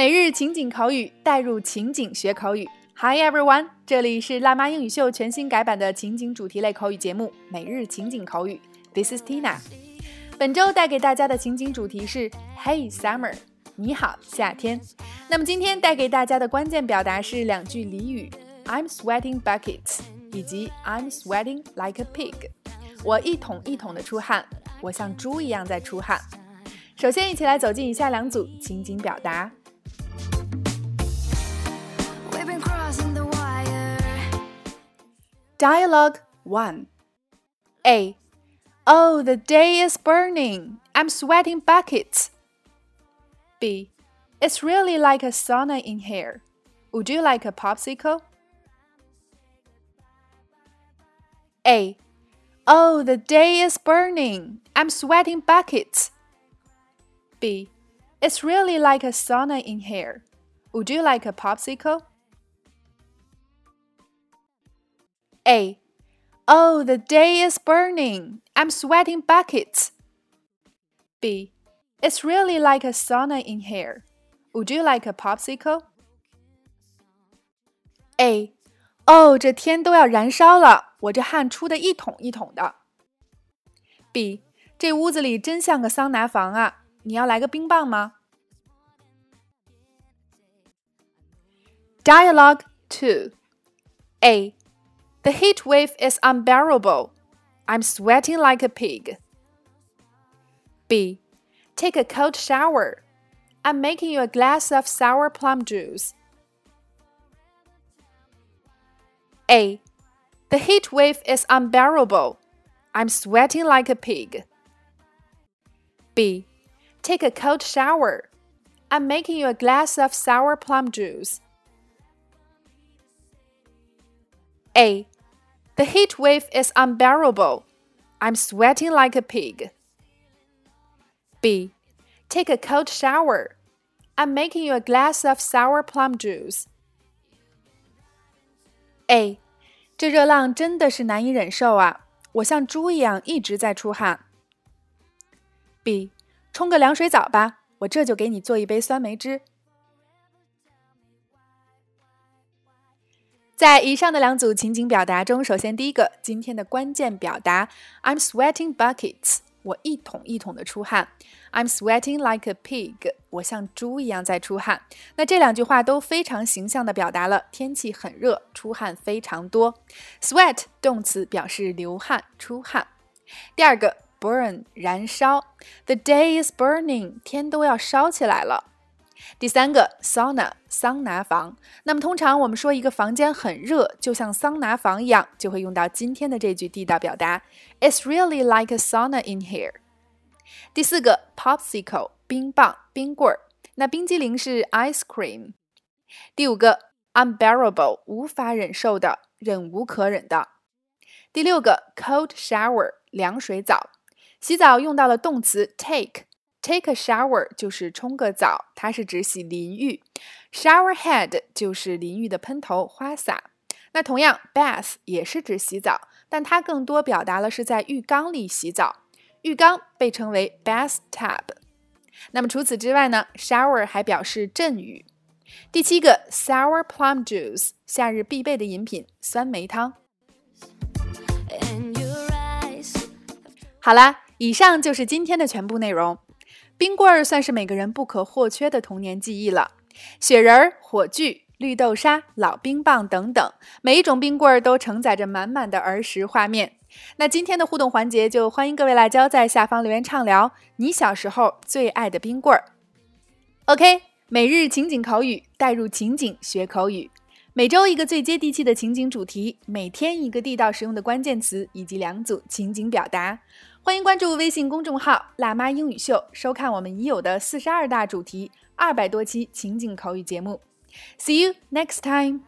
每日情景口语，带入情景学口语。Hi everyone，这里是辣妈英语秀全新改版的情景主题类口语节目《每日情景口语》。This is Tina。本周带给大家的情景主题是 Hey Summer，你好夏天。那么今天带给大家的关键表达是两句俚语：I'm sweating buckets，以及 I'm sweating like a pig。我一桶一桶的出汗，我像猪一样在出汗。首先，一起来走进以下两组情景表达。Dialogue 1 A. Oh, the day is burning. I'm sweating buckets. B. It's really like a sauna in here. Would you like a popsicle? A. Oh, the day is burning. I'm sweating buckets. B. It's really like a sauna in here. Would you like a popsicle? A. Oh, the day is burning. I'm sweating buckets. B. It's really like a sauna in here. Would you like a popsicle? A. 哦，这天都要燃烧了，我这汗出的一桶一桶的。B. 这屋子里真像个桑拿房啊，你要来个冰棒吗？Dialogue two. The heat wave is unbearable. I'm sweating like a pig. B. Take a cold shower. I'm making you a glass of sour plum juice. A. The heat wave is unbearable. I'm sweating like a pig. B. Take a cold shower. I'm making you a glass of sour plum juice. A. The heat wave is unbearable. I'm sweating like a pig. B. Take a cold shower. I'm making you a glass of sour plum juice. A. 这热浪真的是难以忍受啊！我像猪一样一直在出汗。B. 冲个凉水澡吧，我这就给你做一杯酸梅汁。 在以上的两组情景表达中，首先第一个，今天的关键表达，I'm sweating buckets，我一桶一桶的出汗；I'm sweating like a pig，我像猪一样在出汗。那这两句话都非常形象的表达了天气很热，出汗非常多。sweat 动词表示流汗、出汗。第二个，burn 燃烧，The day is burning，天都要烧起来了。第三个，sauna 桑拿房。那么通常我们说一个房间很热，就像桑拿房一样，就会用到今天的这句地道表达：It's really like a sauna in here。第四个，popsicle 冰棒、冰棍儿。那冰激凌是 ice cream。第五个，unbearable 无法忍受的、忍无可忍的。第六个，cold shower 凉水澡。洗澡用到了动词 take。Take a shower 就是冲个澡，它是指洗淋浴。Shower head 就是淋浴的喷头、花洒。那同样，bath 也是指洗澡，但它更多表达了是在浴缸里洗澡。浴缸被称为 bathtub。那么除此之外呢，shower 还表示阵雨。第七个，sour plum juice 夏日必备的饮品，酸梅汤。好啦，以上就是今天的全部内容。冰棍儿算是每个人不可或缺的童年记忆了，雪人儿、火炬、绿豆沙、老冰棒等等，每一种冰棍儿都承载着满满的儿时画面。那今天的互动环节，就欢迎各位辣椒在下方留言畅聊你小时候最爱的冰棍儿。OK，每日情景口语，带入情景学口语，每周一个最接地气的情景主题，每天一个地道实用的关键词以及两组情景表达。欢迎关注微信公众号“辣妈英语秀”，收看我们已有的四十二大主题、二百多期情景口语节目。See you next time.